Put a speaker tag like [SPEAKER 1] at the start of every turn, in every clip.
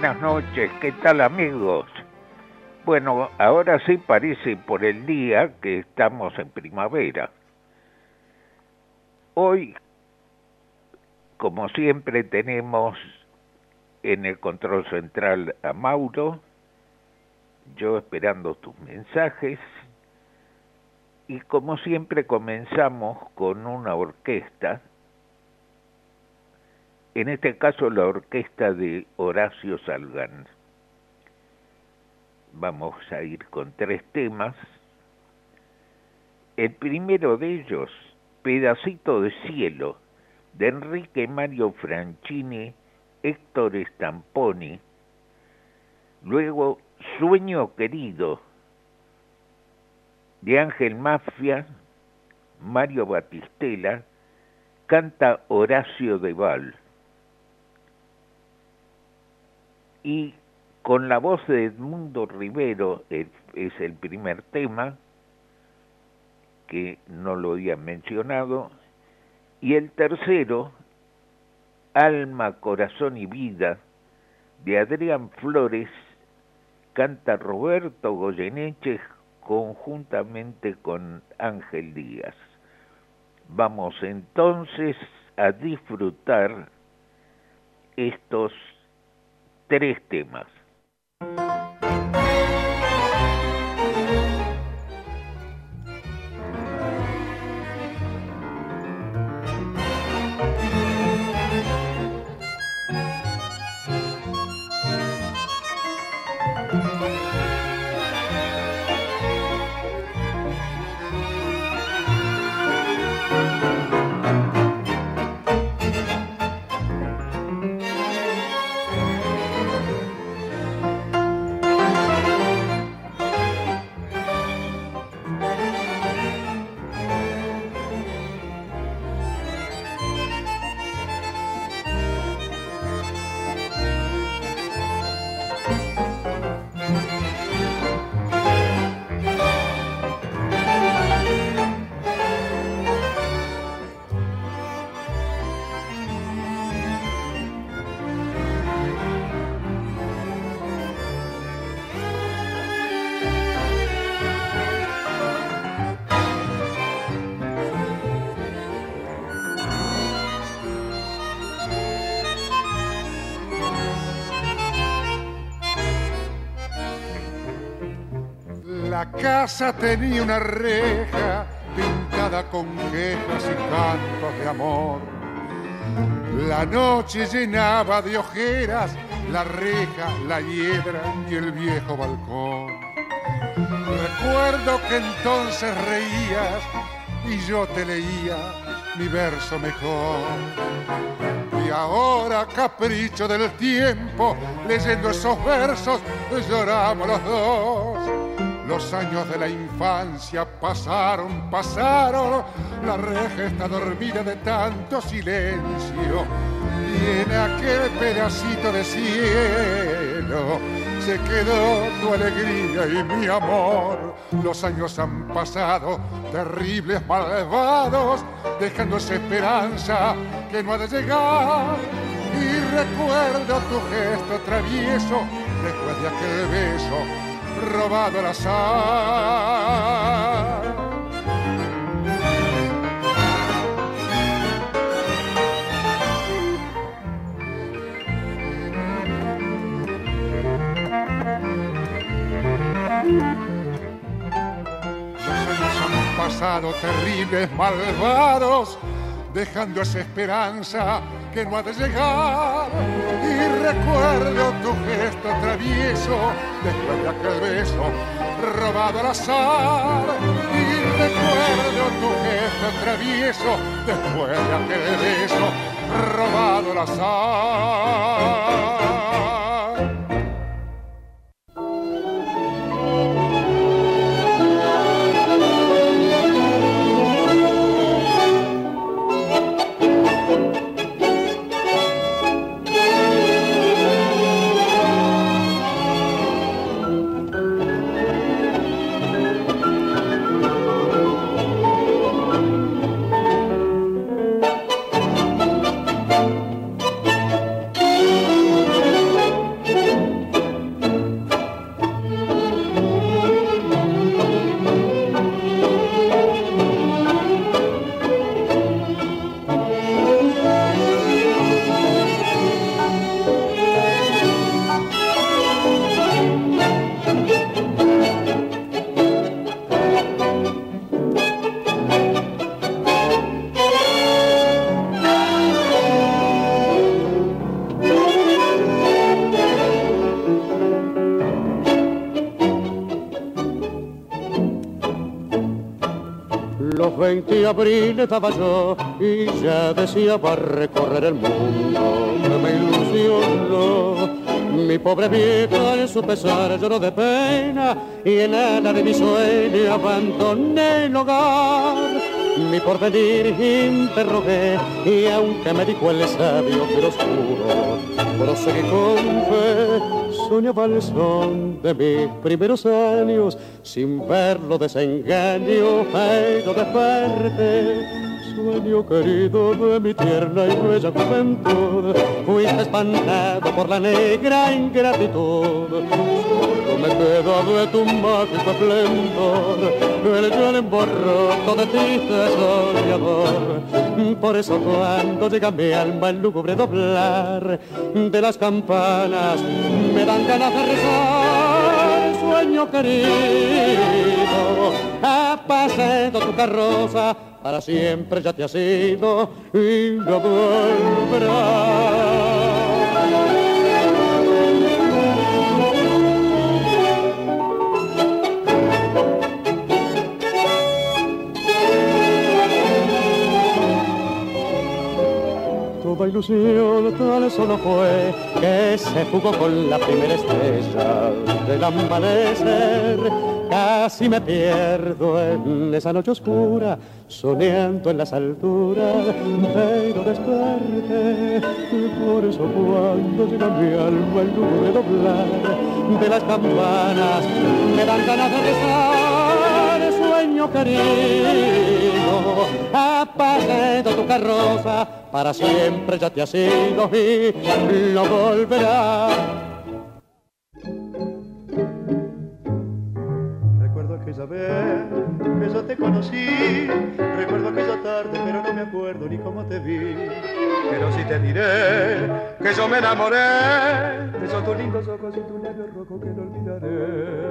[SPEAKER 1] Buenas noches, ¿qué tal amigos? Bueno, ahora sí parece por el día que estamos en primavera. Hoy, como siempre, tenemos en el control central a Mauro, yo esperando tus mensajes, y como siempre comenzamos con una orquesta en este caso la orquesta de Horacio Salgan. Vamos a ir con tres temas. El primero de ellos, Pedacito de Cielo, de Enrique Mario Franchini, Héctor Stamponi. Luego, Sueño Querido, de Ángel Mafia, Mario Batistela, canta Horacio de Val. Y con la voz de Edmundo Rivero es, el primer tema que no lo había mencionado y el tercero Alma, Corazón y Vida de Adrián Flores canta Roberto Goyeneche conjuntamente con Ángel Díaz. Vamos entonces a disfrutar estos tres temas.
[SPEAKER 2] Casa tenía una reja pintada con quejas y cantos de amor. La noche llenaba de ojeras la reja, la hiedra y el viejo balcón. Recuerdo que entonces reías y yo te leía mi verso mejor. Y ahora, capricho del tiempo, leyendo esos versos, lloramos los dos los años de la infancia pasaron, pasaron, la reja está dormida de tanto silencio y en aquel pedacito de cielo se quedó tu alegría y mi amor. Los años han pasado, terribles, malvados, dejando esa esperanza que no ha de llegar. Y recuerdo tu gesto travieso después de aquel beso robado al azar. Los años han pasado terribles, malvados, dejando esa esperanza que no ha de llegar. Y recuerdo tu gesto travieso después de aquel beso robado al azar. Y recuerdo tu gesto travieso después de aquel beso robado la sal.
[SPEAKER 3] Abril estaba yo y ya decía para recorrer el mundo me ilusionó. Mi pobre vieja en su pesar lloró de pena y en ala de mi sueño abandoné el hogar. Mi porvenir interrogué y aunque me dijo el sabio pero oscuro, proseguí con fe soñaba el son de mis primeros años, sin verlo desengaño, pero de parte. Sueño querido de mi tierna y bella juventud, fuiste espantado por la negra ingratitud. Solo me queda de tu mágico esplendor, el yo emborroto de ti soñador. Por eso cuando llega mi alma el lúgubre doblar de las campanas, me dan ganas de rezar, sueño querido, ha pasado tu carroza, para siempre ya te has ido y no volverás. Toda ilusión tal solo fue que se fugó con la primera estrella del amanecer. Casi me pierdo en esa noche oscura, soñando en las alturas, pero desperté. Por eso cuando llega mi alma el de doblar de las campanas, me dan ganas de rezar, sueño querido, apagado tu carroza para siempre ya te has ido y no volverá.
[SPEAKER 4] Recuerdo aquella vez que yo te conocí, recuerdo aquella tarde, pero no me acuerdo ni cómo te vi. Pero sí te diré que yo me enamoré de esos tus lindos ojos y tu labio rojo que no olvidaré.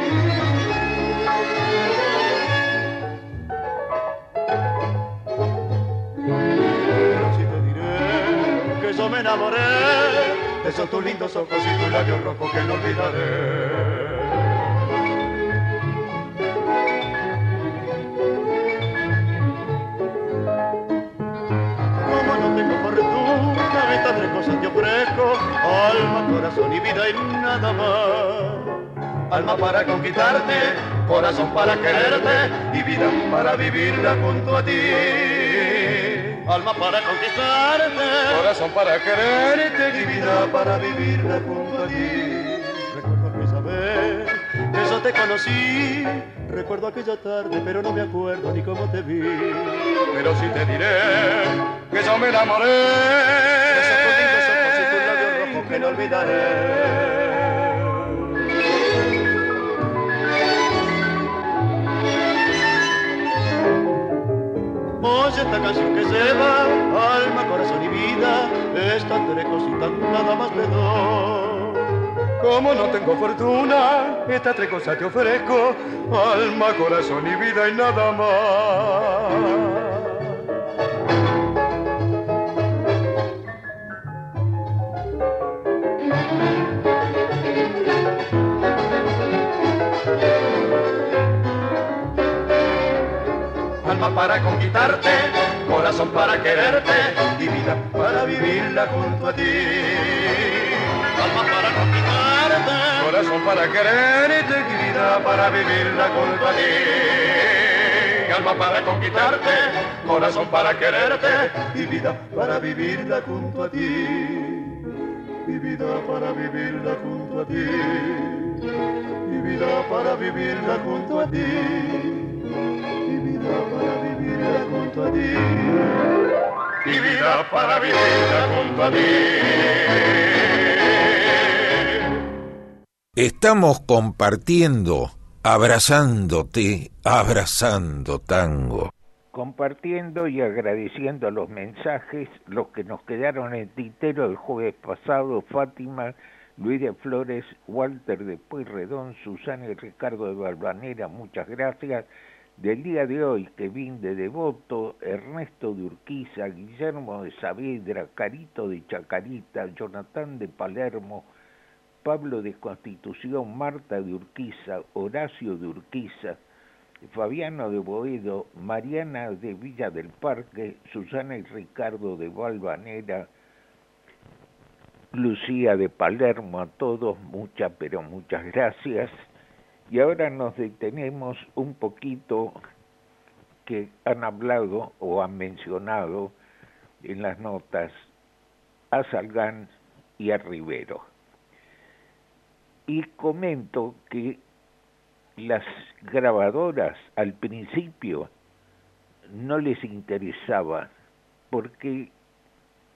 [SPEAKER 4] Enamoré de esos tus lindos ojos y tus labios rojos que no olvidaré. Como no tengo fortuna, estas tres cosas te ofrezco, alma, corazón y vida y nada más. Alma para conquistarte, corazón para quererte y vida para vivirla junto a ti alma para conquistarte, corazón para quererte y vida para vivirla junto a ti. Recuerdo vez que yo te conocí, recuerdo aquella tarde, pero no me acuerdo ni cómo te vi. Pero sí te diré que yo me enamoré de esos ojos y tus labios rojos que no olvidaré. Oye esta canción que lleva alma, corazón y vida, estas tres cositas nada más te doy. Como no tengo fortuna, estas tres cosas te ofrezco, alma, corazón y vida y nada más. Para conquistarte, corazón para quererte y vida para vivirla junto a ti. Alma para conquistarte, corazón para quererte y vida para vivirla junto a ti. Alma para conquistarte, corazón para quererte y vida para vivirla junto a ti. Y vida para vivirla junto a ti. Y vida para vivirla junto a ti para vivirla junto a ti. Mi vida para vivirla junto a ti.
[SPEAKER 5] Estamos compartiendo, abrazándote, abrazando tango.
[SPEAKER 1] Compartiendo y agradeciendo los mensajes, los que nos quedaron en tintero el jueves pasado, Fátima, Luis de Flores, Walter de Pueyrredón, Susana y Ricardo de Balvanera, muchas gracias del día de hoy, Kevin de Devoto, Ernesto de Urquiza, Guillermo de Saavedra, Carito de Chacarita, Jonathan de Palermo, Pablo de Constitución, Marta de Urquiza, Horacio de Urquiza, Fabiano de Boedo, Mariana de Villa del Parque, Susana y Ricardo de Valvanera, Lucía de Palermo, a todos muchas, pero muchas gracias. Y ahora nos detenemos un poquito que han hablado o han mencionado en las notas a Salgán y a Rivero. Y comento que las grabadoras al principio no les interesaba porque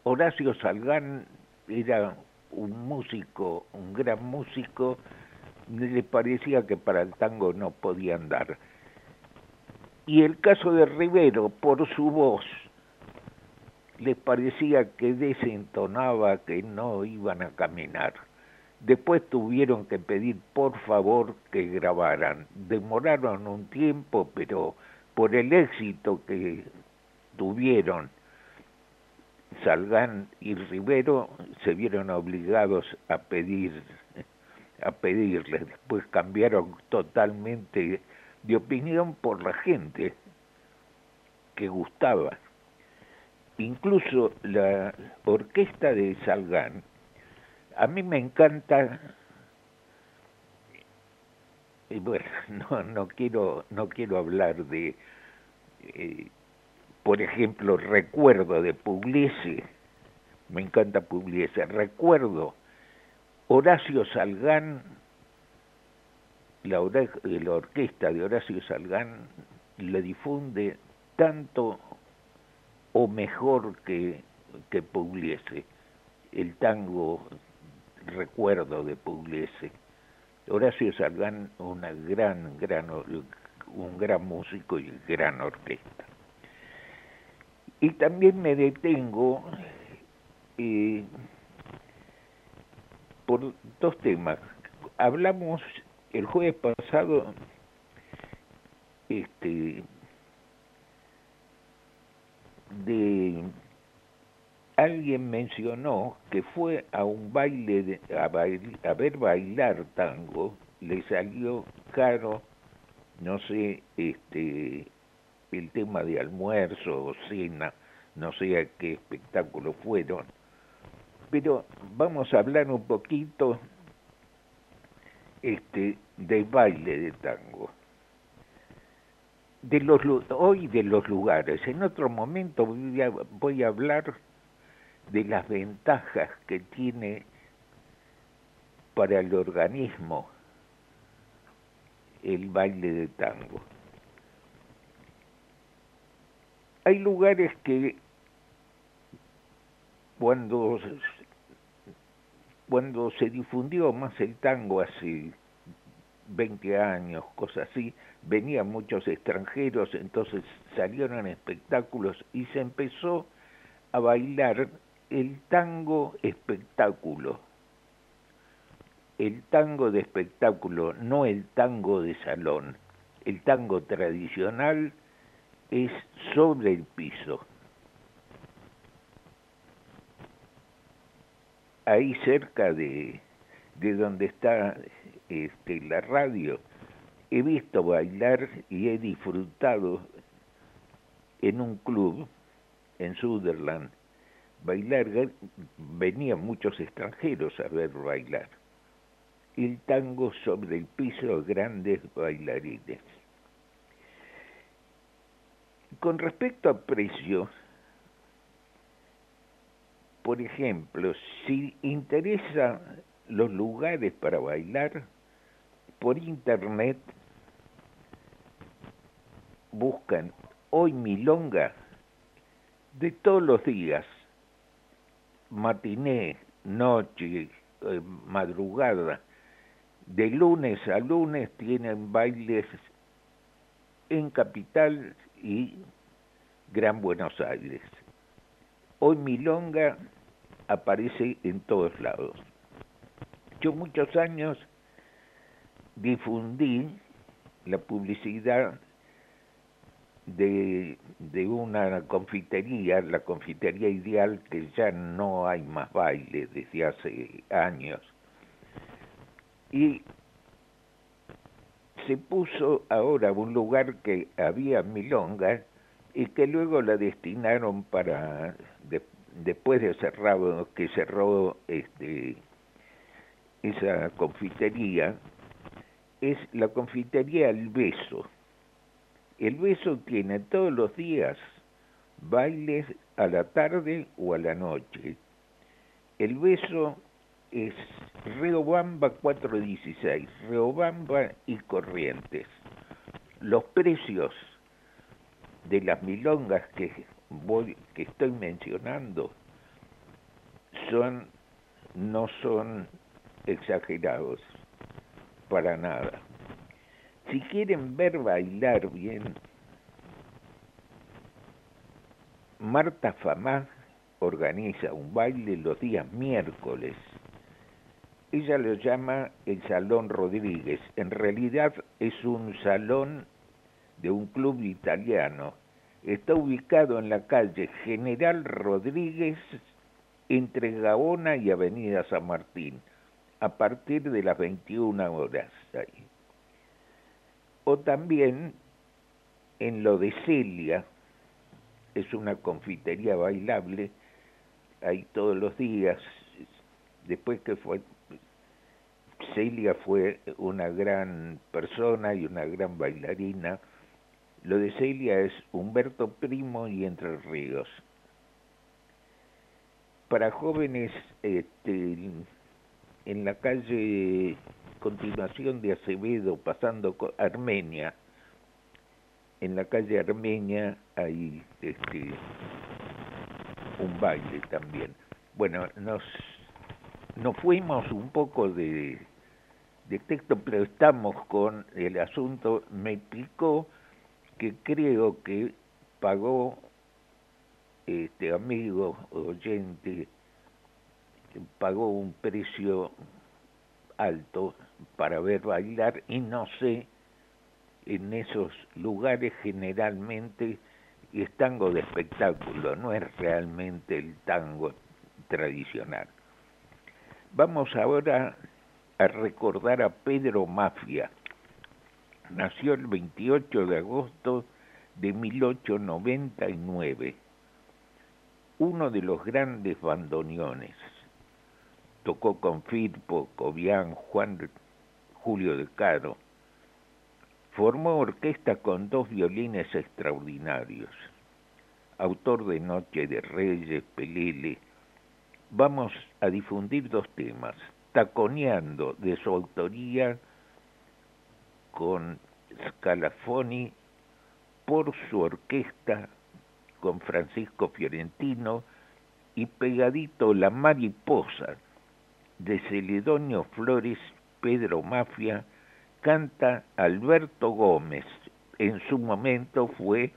[SPEAKER 1] Horacio Salgán era un músico, un gran músico, le parecía que para el tango no podía andar. Y el caso de Rivero, por su voz, les parecía que desentonaba, que no iban a caminar. Después tuvieron que pedir por favor que grabaran. Demoraron un tiempo, pero por el éxito que tuvieron Salgán y Rivero se vieron obligados a pedir a pedirles. Después cambiaron totalmente de opinión por la gente que gustaba. Incluso la orquesta de Salgán, a mí me encanta, y bueno, no, no, quiero, no quiero hablar de, eh, por ejemplo, recuerdo de Pugliese, me encanta Pugliese, recuerdo Horacio Salgán, la, orquesta de Horacio Salgán le difunde tanto o mejor que, que Pugliese, el tango recuerdo de Pugliese. Horacio Salgán, una gran, gran, un gran músico y gran orquesta. Y también me detengo eh, por dos temas. Hablamos el jueves pasado este de alguien mencionó que fue a un baile de, a, a ver bailar tango le salió caro no sé este el tema de almuerzo o cena no sé a qué espectáculo fueron pero vamos a hablar un poquito este del baile de tango. De los hoy de los lugares. En otro momento voy a, voy a hablar de las ventajas que tiene para el organismo el baile de tango. Hay lugares que cuando cuando se difundió más el tango hace 20 años, cosas así, venían muchos extranjeros, entonces salieron espectáculos y se empezó a bailar el tango espectáculo. El tango de espectáculo, no el tango de salón. El tango tradicional es sobre el piso. Ahí cerca de, de donde está este, la radio, he visto bailar y he disfrutado en un club en Sutherland bailar, venían muchos extranjeros a ver bailar. El tango sobre el piso, grandes bailarines. Con respecto a precios, por ejemplo, si interesa los lugares para bailar, por internet buscan hoy milonga de todos los días, matiné, noche, eh, madrugada, de lunes a lunes tienen bailes en Capital y Gran Buenos Aires. Hoy Milonga aparece en todos lados. Yo muchos años difundí la publicidad de, de una confitería, la confitería ideal, que ya no hay más baile desde hace años. Y se puso ahora un lugar que había milonga y que luego la destinaron para después de cerrado que cerró este esa confitería es la confitería El Beso el beso tiene todos los días bailes a la tarde o a la noche. El beso es Reobamba 416, Reobamba y Corrientes. Los precios de las milongas que voy, que estoy mencionando son no son exagerados para nada. Si quieren ver bailar bien, Marta Famá organiza un baile los días miércoles. Ella lo llama el Salón Rodríguez. En realidad es un salón de un club italiano. Está ubicado en la calle General Rodríguez entre Gaona y Avenida San Martín, a partir de las 21 horas. O también en lo de Celia, es una confitería bailable, ahí todos los días, después que fue, Celia fue una gran persona y una gran bailarina, lo de Celia es Humberto Primo y Entre Ríos. Para jóvenes, este, en la calle continuación de Acevedo, pasando Armenia. En la calle Armenia hay este, un baile también. Bueno, nos, nos fuimos un poco de, de texto, pero estamos con el asunto. Me explicó que creo que pagó este amigo oyente pagó un precio alto para ver bailar y no sé, en esos lugares generalmente es tango de espectáculo, no es realmente el tango tradicional. Vamos ahora a recordar a Pedro Mafia. Nació el 28 de agosto de 1899, uno de los grandes bandoneones tocó con Firpo, Cobian, Juan Julio de Caro. Formó orquesta con dos violines extraordinarios. Autor de Noche de Reyes, Pelele. Vamos a difundir dos temas. Taconeando de su autoría con Scalafoni por su orquesta con Francisco Fiorentino y pegadito La Mariposa de Celedonio Flores, Pedro Mafia, canta Alberto Gómez. En su momento fue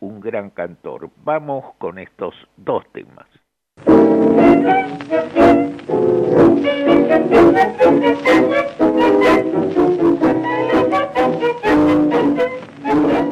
[SPEAKER 1] un gran cantor. Vamos con estos dos temas.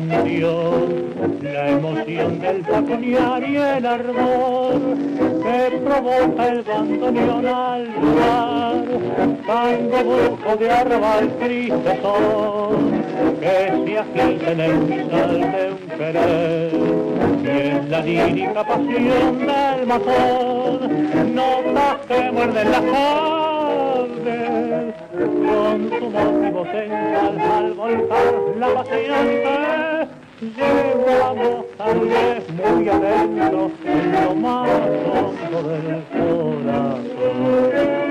[SPEAKER 6] la emoción del paconear y el ardor que provoca el bandoneón al lugar. Tango brujo de arrabal cristal que se agita en el cristal de un querer. Y en la lírica pasión del mazón, notas que muerden la cara con su motivo sensual al volcar la paseante llevamos tal vez muy adentro en lo más hondo del corazón.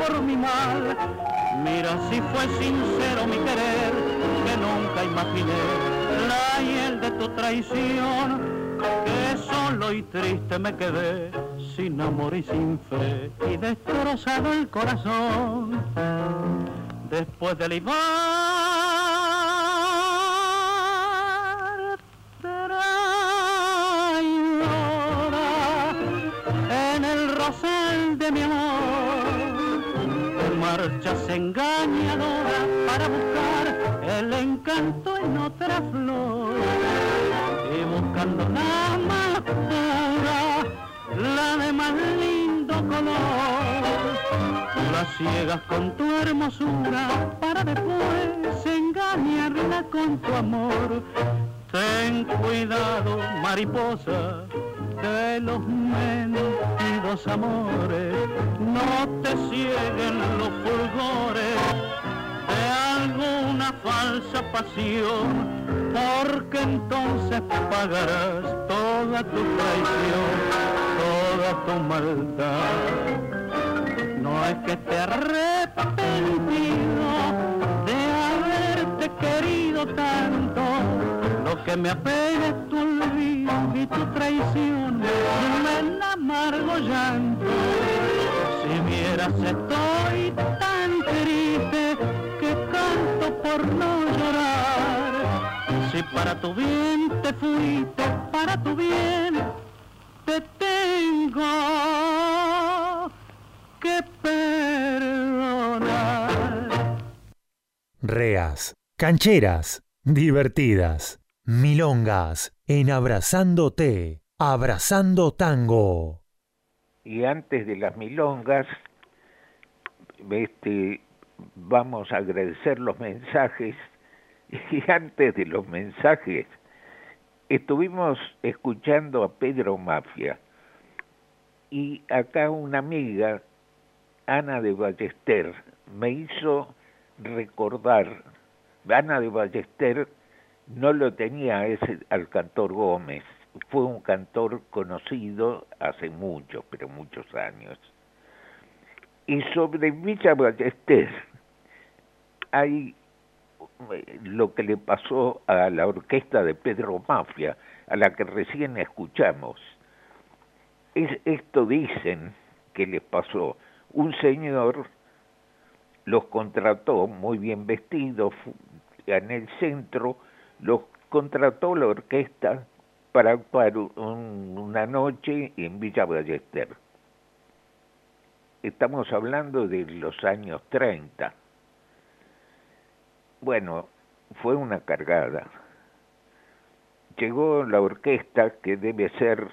[SPEAKER 6] por mi mal. Mira si fue sincero mi querer,
[SPEAKER 7] que nunca imaginé la hiel de tu traición, que solo y triste me quedé, sin amor y sin fe, y destrozado el corazón. Después del Iván marchas engañadora para buscar el encanto en otra flor y buscando la más pura, la de más lindo color. La ciegas con tu hermosura para después engañarla con tu amor. Ten cuidado, mariposa, de los mentidos amores, no te cieguen los fulgores de alguna falsa pasión, porque entonces pagarás toda tu traición, toda tu maldad. No es que te arrepentido de haberte querido tanto, lo que me apena es tu olvido y tu traición, un amargo llanto. Si vieras estoy tan triste que canto por no llorar. Si para tu bien te fuiste, para tu bien te tengo que perdonar.
[SPEAKER 8] Reas, cancheras, divertidas, milongas, en abrazándote, abrazando tango.
[SPEAKER 1] Y antes de las milongas, este, vamos a agradecer los mensajes. Y antes de los mensajes, estuvimos escuchando a Pedro Mafia. Y acá una amiga, Ana de Ballester, me hizo recordar, Ana de Ballester no lo tenía ese, al cantor Gómez, fue un cantor conocido hace muchos, pero muchos años. Y sobre Villa Ballester hay lo que le pasó a la orquesta de Pedro Mafia, a la que recién escuchamos. Es, esto dicen que les pasó. Un señor los contrató muy bien vestidos en el centro, los contrató la orquesta para actuar un, una noche en Villa Ballester. Estamos hablando de los años 30. Bueno, fue una cargada. Llegó la orquesta que debe ser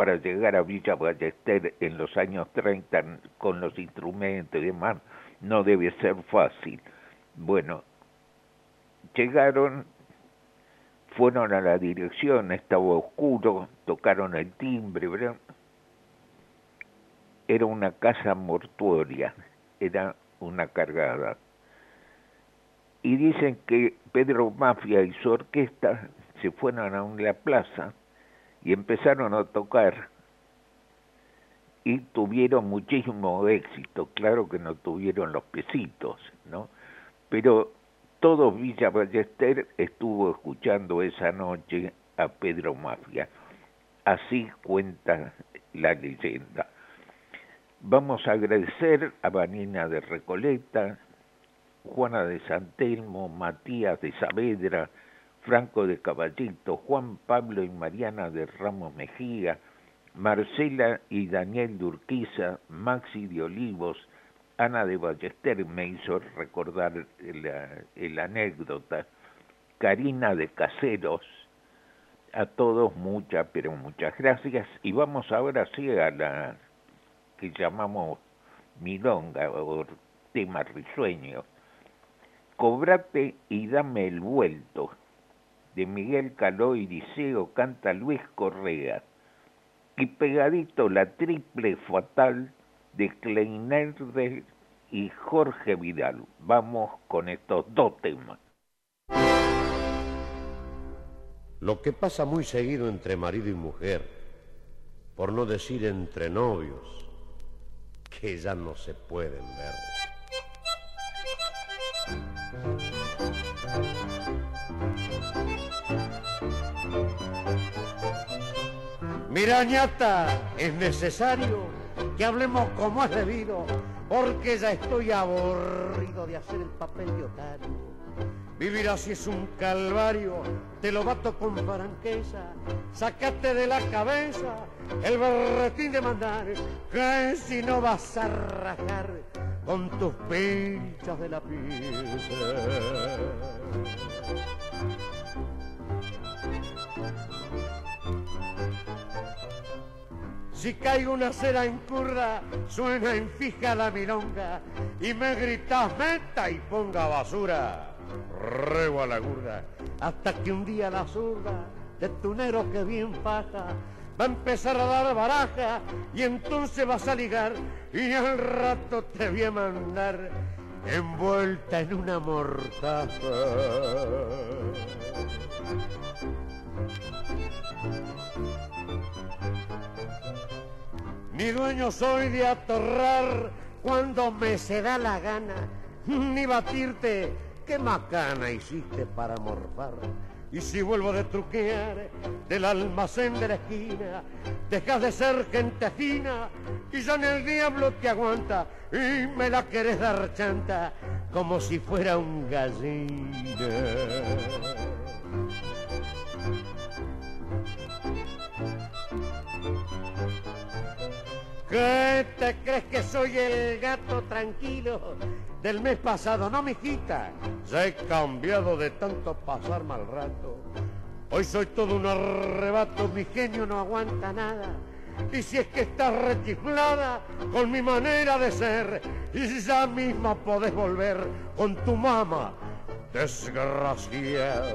[SPEAKER 1] para llegar a Villa Ballester en los años 30 con los instrumentos y demás, no debe ser fácil. Bueno, llegaron, fueron a la dirección, estaba oscuro, tocaron el timbre, ¿verdad? Era una casa mortuoria, era una cargada. Y dicen que Pedro Mafia y su orquesta se fueron a una plaza y empezaron a tocar y tuvieron muchísimo éxito. Claro que no tuvieron los pesitos, ¿no? Pero todo Villa Ballester estuvo escuchando esa noche a Pedro Mafia. Así cuenta la leyenda. Vamos a agradecer a Vanina de Recoleta, Juana de Santelmo, Matías de Saavedra, Franco de Caballito, Juan Pablo y Mariana de Ramos Mejía, Marcela y Daniel de Urquiza, Maxi de Olivos, Ana de Ballester me hizo recordar la, anécdota, Karina de Caseros, a todos muchas, pero muchas gracias. Y vamos ahora sí a la que llamamos milonga o tema risueño. Cobrate y dame el vuelto. De Miguel Caló y Liceo canta Luis Correa. Y pegadito la triple fatal de Kleinerde y Jorge Vidal. Vamos con estos dos temas.
[SPEAKER 9] Lo que pasa muy seguido entre marido y mujer, por no decir entre novios, que ya no se pueden ver. Mira, ñata, es necesario que hablemos como es debido, porque ya estoy aburrido de hacer el papel de otario. Vivir así es un calvario, te lo bato con franqueza. Sacate de la cabeza el berretín de mandar, que si no vas a rajar con tus pinchas de la pieza. Si caigo una cera en curda, suena en fija la milonga y me gritas meta y ponga basura. Rebo a la gurda, hasta que un día la zurda de tunero que bien faja va a empezar a dar baraja y entonces vas a ligar y al rato te voy a mandar envuelta en una mortaja. Ni dueño soy de atorrar cuando me se da la gana, ni batirte, qué macana hiciste para morfar. Y si vuelvo de truquear del almacén de la esquina, dejas de ser gente fina y ya en el diablo te aguanta y me la querés dar chanta como si fuera un gallina. ¿Qué te crees que soy el gato tranquilo del mes pasado? No, mijita. Ya he cambiado de tanto pasar mal rato. Hoy soy todo un arrebato, mi genio no aguanta nada. Y si es que estás rechiflada con mi manera de ser, ya misma podés volver con tu mamá, desgraciada.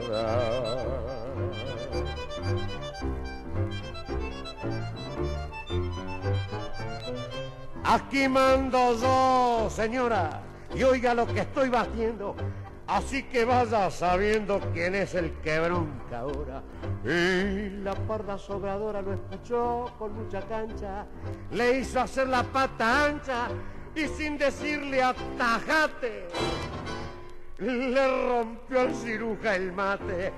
[SPEAKER 9] Aquí mando yo, señora, y oiga lo que estoy batiendo. Así que vaya sabiendo quién es el que bronca ahora. Y la parda sobradora lo escuchó con mucha cancha, le hizo hacer la pata ancha y sin decirle atajate, le rompió al ciruja el mate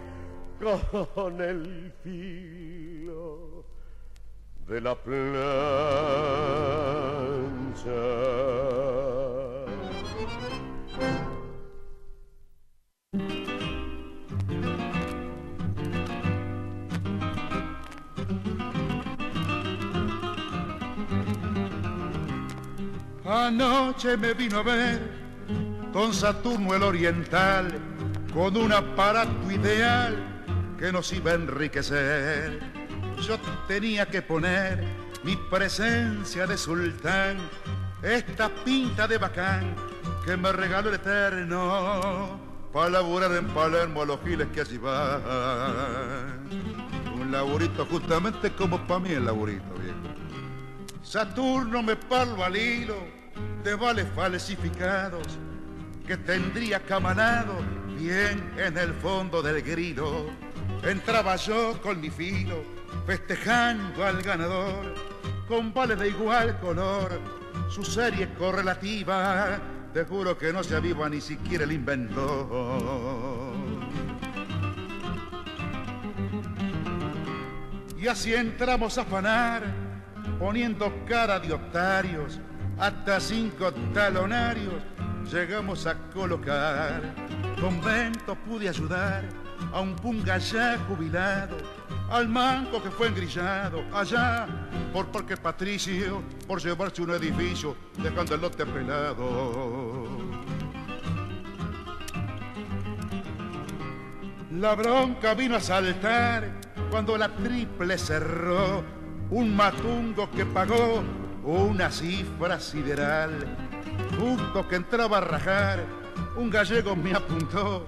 [SPEAKER 9] con el filo de la plancha.
[SPEAKER 10] Anoche me vino a ver con Saturno el Oriental, con un aparato ideal que nos iba a enriquecer. Yo tenía que poner mi presencia de sultán, esta pinta de bacán que me regaló el eterno, para laburar en Palermo a los giles que allí van. Un laburito justamente como para mí el laburito, viejo. Saturno me parlo al hilo de vales falsificados que tendría camanado bien en el fondo del grilo. Entraba yo con mi filo festejando al ganador con vales de igual color, su serie correlativa. Te juro que no se aviva ni siquiera el inventor. Y así entramos a afanar, poniendo cara de octarios, hasta cinco talonarios llegamos a colocar. Convento pude ayudar a un punga ya jubilado, al manco que fue engrillado allá por Parque Patricio, por llevarse un edificio dejando el lote pelado. La bronca vino a saltar cuando la triple cerró un matungo que pagó una cifra sideral. Justo que entraba a rajar, un gallego me apuntó.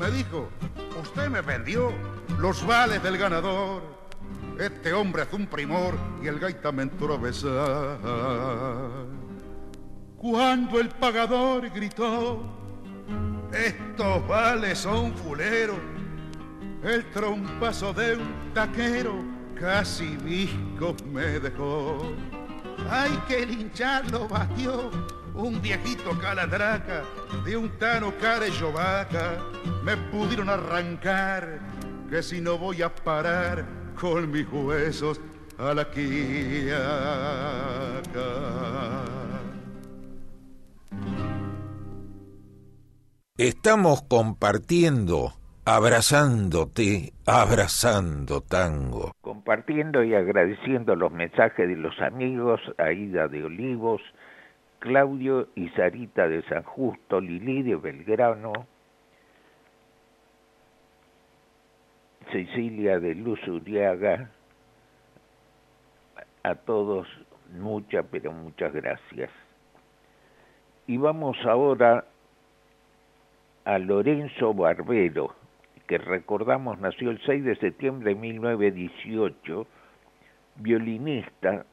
[SPEAKER 10] Me dijo, usted me vendió los vales del ganador. Este hombre es un primor y el gaita me entró besar. Cuando el pagador gritó, estos vales son fuleros, el trompazo de un taquero casi visco me dejó. Ay, que el hinchar lo batió
[SPEAKER 11] un viejito calatraca de un tano carello vaca me pudieron arrancar que si no voy a parar con mis huesos a la quiaca.
[SPEAKER 5] Estamos compartiendo, abrazándote, abrazando tango.
[SPEAKER 1] Compartiendo y agradeciendo los mensajes de los amigos, Aida de Olivos, Claudio y Sarita de San Justo, Lili de Belgrano, Cecilia de Luz Uriaga, a todos muchas, pero muchas gracias. Y vamos ahora a Lorenzo Barbero, que recordamos nació el 6 de septiembre de 1918, violinista,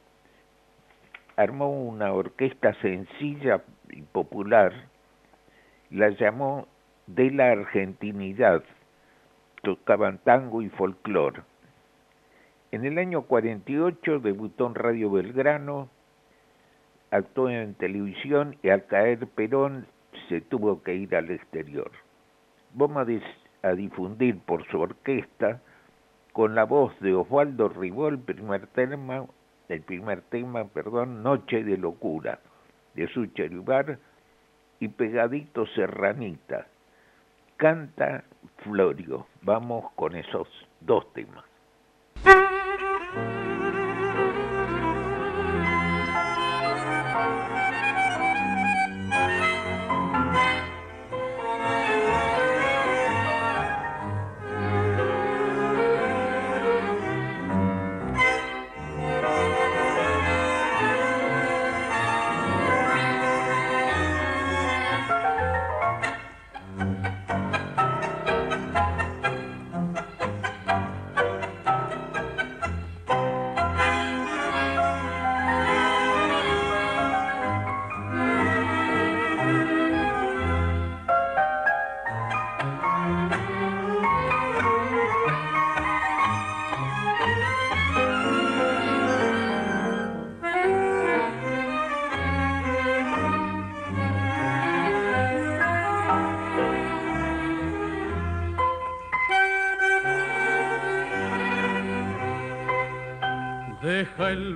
[SPEAKER 1] armó una orquesta sencilla y popular, la llamó de la argentinidad, tocaban tango y folclore. En el año 48 debutó en Radio Belgrano, actuó en televisión y al caer Perón se tuvo que ir al exterior. Vamos a, difundir por su orquesta con la voz de Osvaldo Ribó el primer tema, el primer tema, perdón, Noche de locura de Sucheribar y pegadito Serranita. Canta Florio. Vamos con esos dos temas.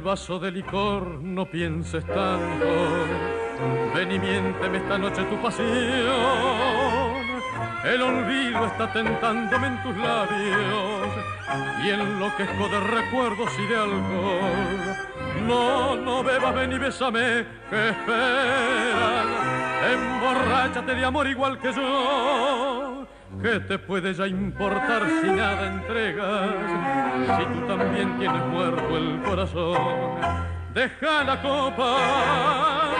[SPEAKER 12] Vaso de licor, no pienses tanto. Ven y miénteme esta noche tu pasión. El olvido está tentándome en tus labios y enloquezco de recuerdos y de alcohol. No, no bebas, ven y bésame, que esperas. Emborráchate de amor igual que yo ¿Qué te puede ya importar si nada entregas? Si tú también tienes muerto el corazón, deja la copa,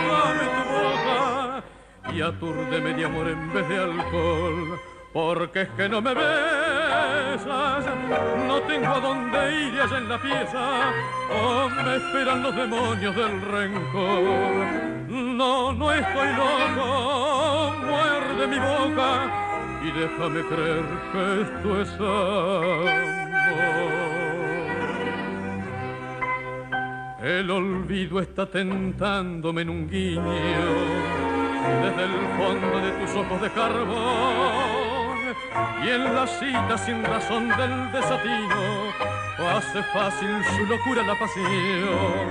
[SPEAKER 12] dame tu boca y atúrdeme de amor en vez de alcohol. Porque es que no me besas, no tengo a dónde ir allá en la pieza, o me esperan los demonios del rencor. No, no estoy loco, muerde mi boca y déjame creer que esto es amor. El olvido está tentándome en un guiño desde el fondo de tus ojos de carbón y en la cita sin razón del desatino hace fácil su locura la pasión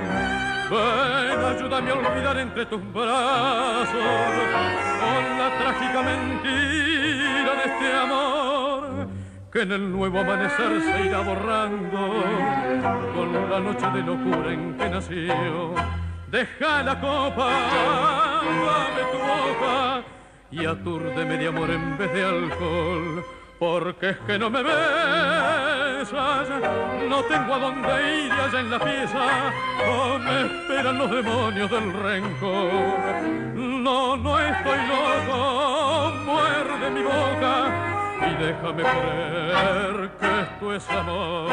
[SPEAKER 12] Ven, ayúdame a olvidar entre tus brazos con la trágica mentira este amor que en el nuevo amanecer se irá borrando con la noche de locura en que nació. Deja la copa, dame tu boca y atúrdeme de amor en vez de alcohol porque es que no me no tengo a dónde ir allá en la pieza, o me esperan los demonios del rencor. No, no estoy loco, muerde mi boca y déjame creer que esto es amor.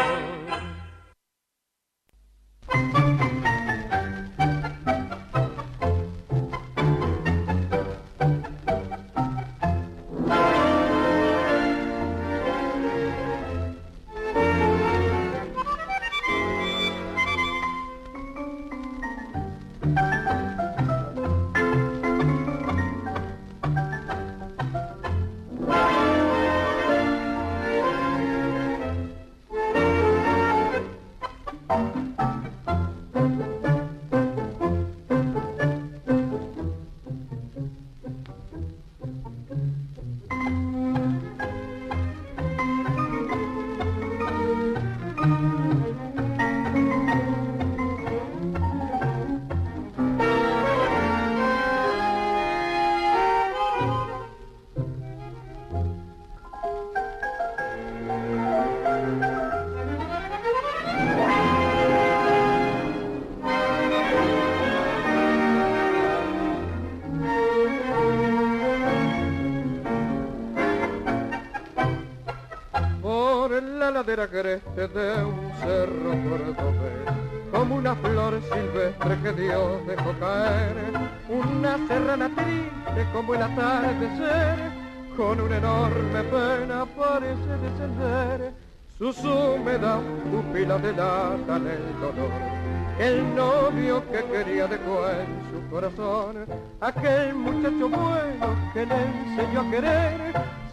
[SPEAKER 13] Ladera creste de un cerro cordobés como una flor silvestre que Dios dejó caer, una serrana triste como el atardecer, con una enorme pena parece descender, sus húmedas pupilas delatan el dolor. El novio que quería dejó en su corazón, aquel muchacho bueno que le enseñó a querer,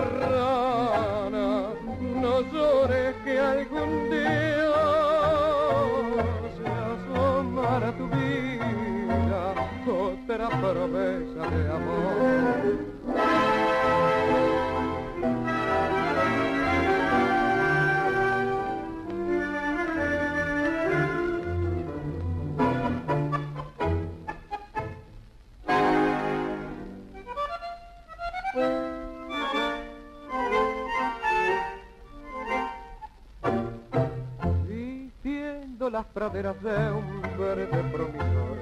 [SPEAKER 13] Serrana, no llores que algún día se asomará tu vida otra promesa de amor. Praderas de un verde promisor.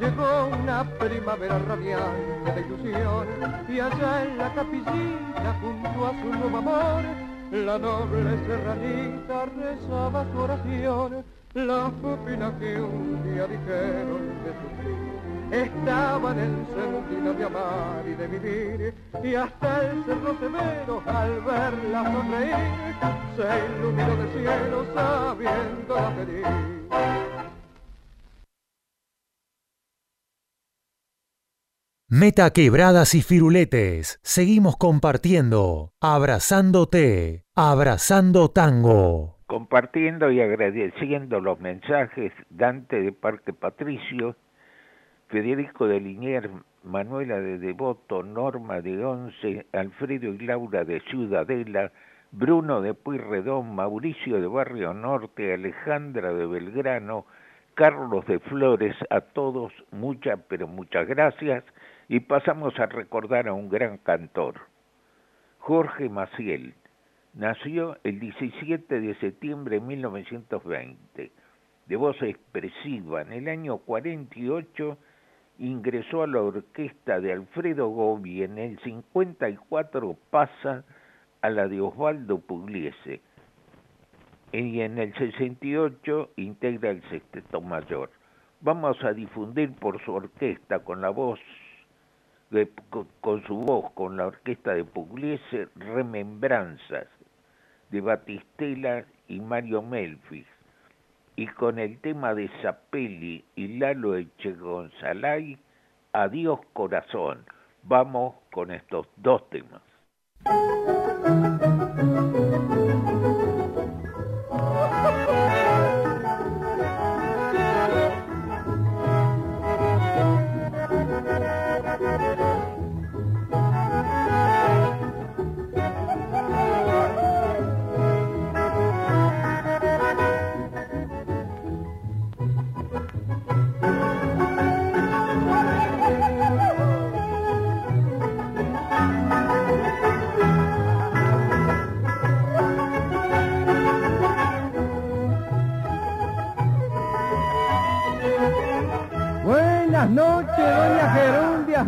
[SPEAKER 13] Llegó una primavera radiante de ilusión y allá en la capillita junto a su nuevo amor, la noble serranita rezaba su oración. Las pupilas que un día dijeron de sufrir estaban encendidas de amar y de vivir y hasta el cerro severo al verla sonreír se iluminó de cielo sabiendo la feliz.
[SPEAKER 8] Meta quebradas y firuletes. Seguimos compartiendo, abrazándote, abrazando tango.
[SPEAKER 1] Compartiendo y agradeciendo los mensajes Dante de Parque Patricio, Federico de Liniers, Manuela de Devoto, Norma de Once, Alfredo y Laura de Ciudadela, Bruno de Puyredón, Mauricio de Barrio Norte, Alejandra de Belgrano, Carlos de Flores, a todos muchas, pero muchas gracias y pasamos a recordar a un gran cantor. Jorge Maciel nació el 17 de septiembre de 1920, de voz expresiva. En el año 48 ingresó a la orquesta de Alfredo Gobi, en el 54 pasa a la de Osvaldo Pugliese y en el 68 integra el sexteto mayor. Vamos a difundir por su orquesta con la voz con, su voz con la orquesta de Pugliese remembranzas de Batistela y Mario Melfi y con el tema de Zapelli y Lalo Echegonzalay, Adiós Corazón. Vamos con estos dos temas.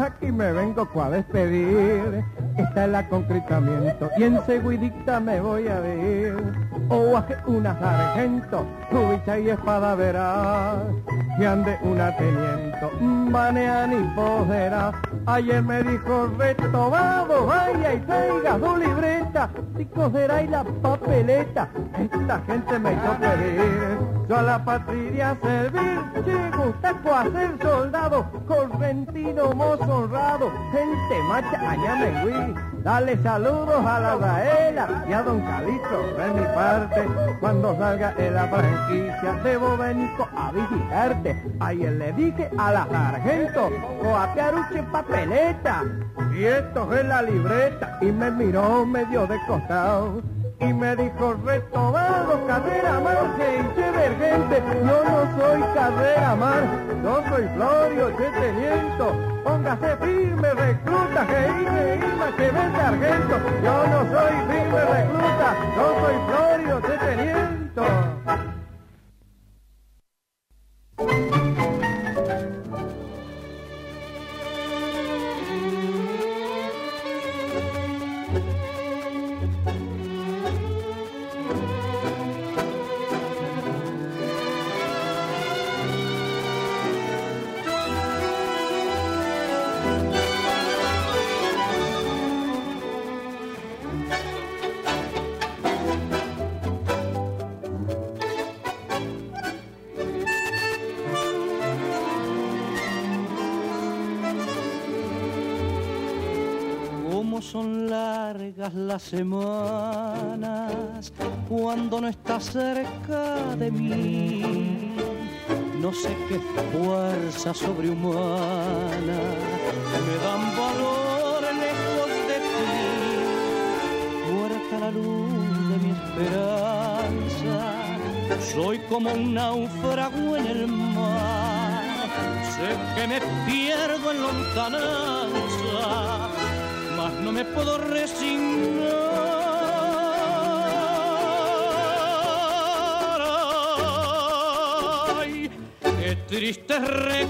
[SPEAKER 13] Aquí me vengo a despedir. Esta es la concretamiento y en seguidita me voy a ver. O una sargento, cubicha y espada verás. Y ande una teniento, banean y podera. Ayer me dijo retobado, vaya y traiga su libreta. Si cogerá y la papeleta, esta gente me hizo pedir. Yo a la patria servir, chico, usted a ser soldado, correntino, mozo honrado, gente macha, allá me Dale saludos a la Raela y a don Calito de mi parte. Cuando salga en la franquicia debo venir a visitarte. Ayer le dije a la sargento, coapear un papeleta. Y esto es la libreta y me miró medio de costado y me dijo retomado cadera mar se hinche vergente yo no soy cadera mar yo soy Florio che teniento póngase firme recluta que hice Irma que ven sargento yo no soy firme recluta yo soy Florio che teniento
[SPEAKER 14] las semanas cuando no estás cerca de mí. No sé qué fuerza sobrehumana me dan valor lejos de ti. Muerta la luz de mi esperanza, soy como un náufrago en el mar. Sé que me pierdo en lontananza no me puedo resignar. Triste recordar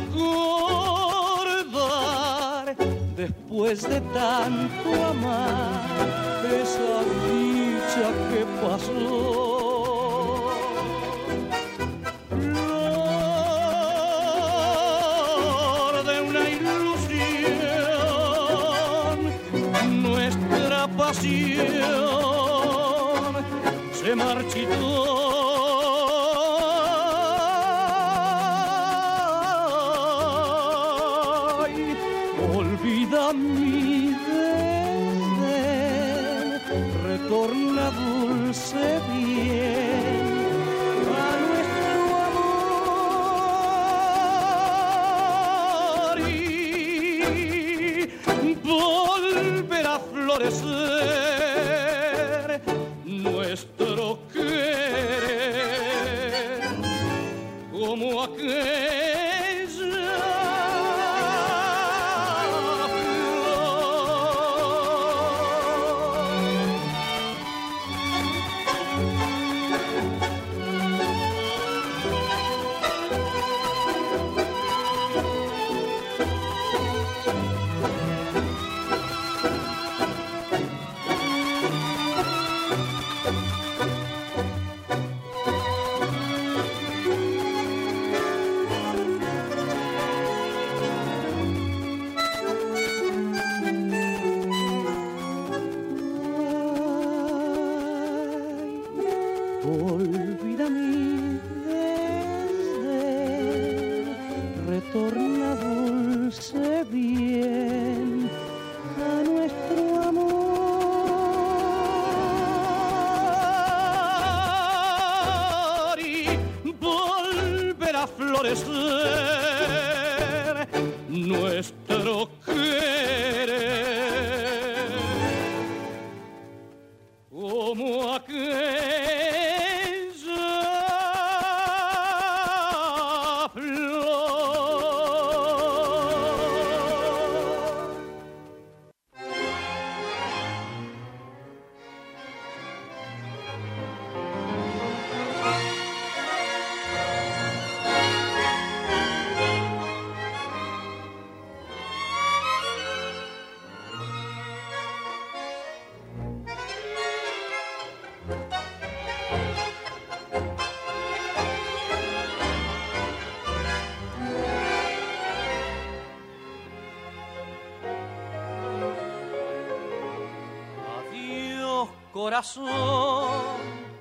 [SPEAKER 14] después de tanto amar esa dicha que pasó. se marchitó.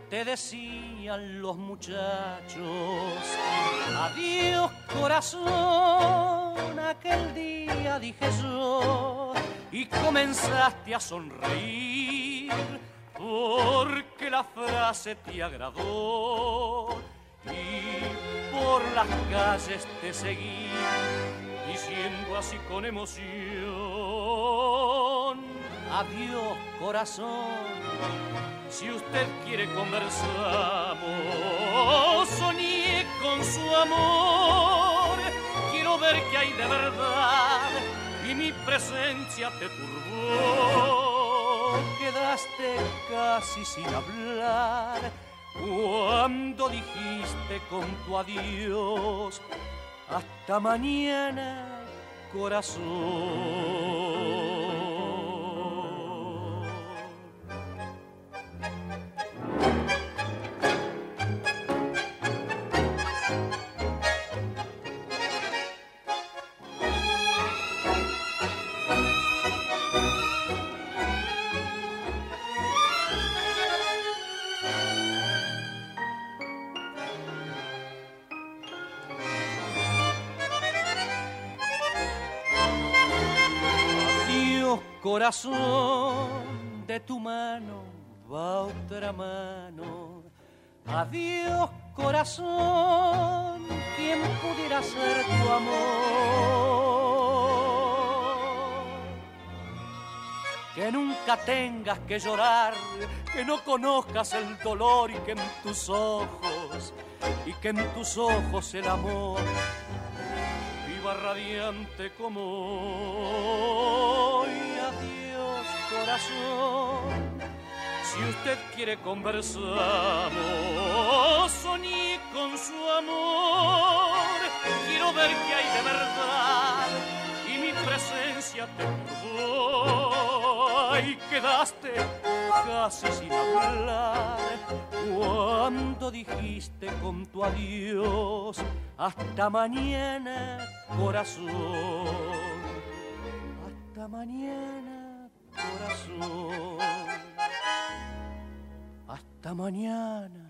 [SPEAKER 14] Te decían los muchachos. Adiós corazón, aquel día, dije yo, y comenzaste a sonreír porque la frase te agradó y por las calles te seguí diciendo así con emoción adiós corazón. Si usted quiere conversamos soñé con su amor. Quiero ver que hay de verdad y mi presencia te turbó. Quedaste casi sin hablar cuando dijiste con tu adiós hasta mañana corazón corazón de tu mano va otra mano. Adiós corazón, ¿quién pudiera ser tu amor? Que nunca tengas que llorar, que no conozcas el dolor y que en tus ojos, y que en tus ojos el amor viva radiante como hoy. Si usted quiere conversamos, soñé con su amor. Quiero ver que hay de verdad y mi presencia te turbó. Y quedaste casi sin hablar cuando dijiste con tu adiós hasta mañana corazón hasta mañana corazón. Hasta mañana.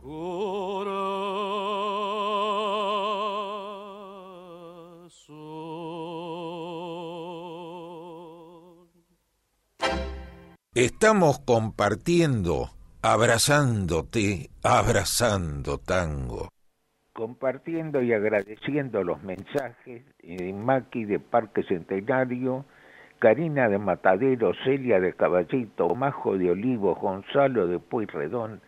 [SPEAKER 14] Corazón.
[SPEAKER 5] Estamos compartiendo, abrazándote, abrazando tango.
[SPEAKER 1] Compartiendo y agradeciendo los mensajes de Maki de Parque Centenario, Karina de Matadero, Celia de Caballito, Majo de Olivo, Gonzalo de Pueyrredón,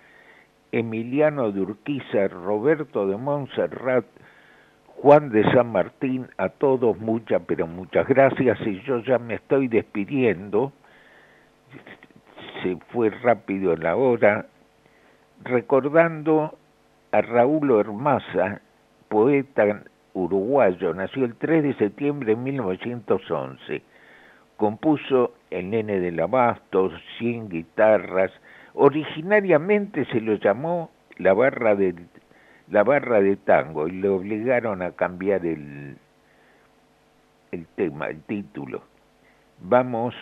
[SPEAKER 1] Emiliano de Urquiza, Roberto de Montserrat, Juan de San Martín, a todos muchas, pero muchas gracias. Y yo ya me estoy despidiendo, se fue rápido la hora, recordando a Raúl Hermaza, poeta uruguayo, nació el 3 de septiembre de 1911. Compuso El Nene del Abasto, Cien Guitarras. Originariamente se lo llamó La Barra de, Tango y le obligaron a cambiar el, el tema, el título. Vamos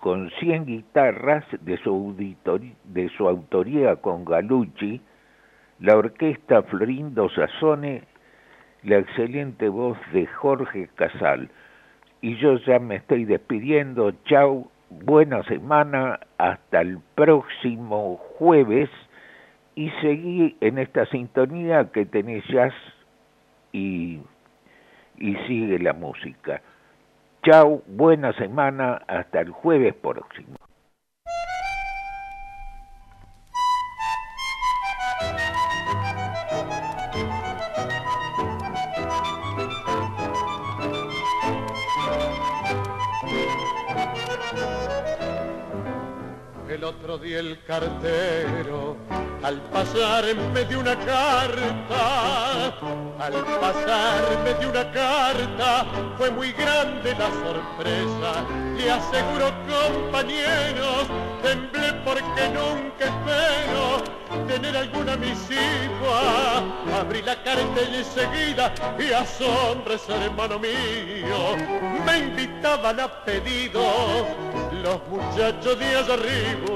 [SPEAKER 1] con 100 guitarras de su autoría con Galucci, la orquesta Florindo Sassone, la excelente voz de Jorge Casal. Y yo ya me estoy despidiendo. Chau, buena semana, hasta el próximo jueves. Y seguí en esta sintonía que tenés jazz y, y sigue la música. Chau, buena semana, hasta el jueves próximo.
[SPEAKER 9] Día el cartero al pasarme de una carta, al pasarme de una carta, fue muy grande la sorpresa. Le aseguro compañeros, temblé porque nunca espero tener alguna misiva. Abrí la carta y enseguida, y asombres hermano mío, me invitaban a pedido los muchachos de arriba.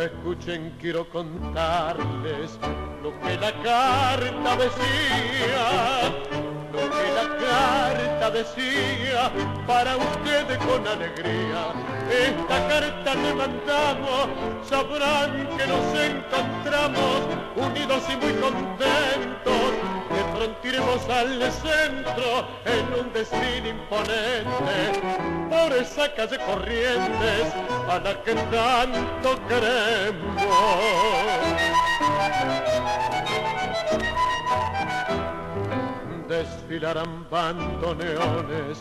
[SPEAKER 15] Escuchen, quiero contarles lo que la carta decía, lo que la carta decía, para ustedes con alegría. Esta carta le mandamos, sabrán que nos encontramos unidos y muy contentos. De pronto iremos al centro en un destino imponente, por esa calle Corrientes a la que tanto queremos desfilarán bandoneones,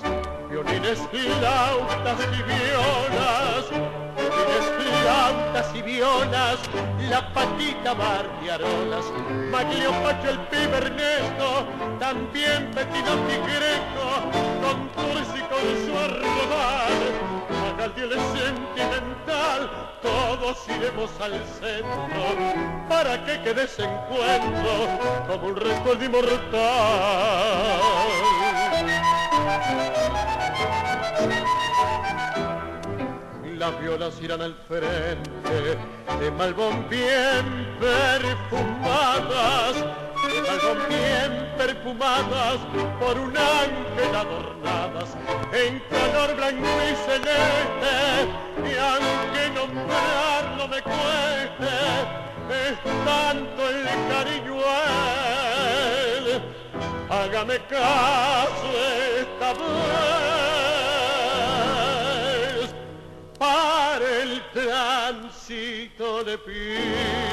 [SPEAKER 15] violines, flautas y violas, violines, flautas y violas, la patita barriarolas, Maglio Pacho el pibe Ernesto, también Petino Tigreco, con Tursi con su arrobal, Magaldiel es sentimental, todos iremos al centro, para que quede ese encuentro como un recuerdo inmortal. Las violas irán al frente de Malbón bien perfumadas, de Malbón bien perfumadas por un ángel adornadas en color blanco y celeste. Y aunque nombrarlo me cueste es tanto el cariño a él. Hágame caso esta vez, para el tránsito le pido.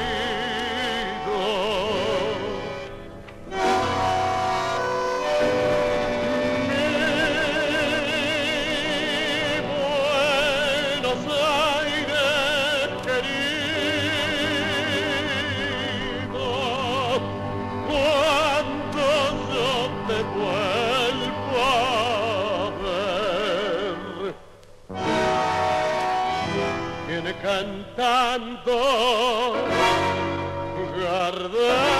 [SPEAKER 15] cantando. Guardar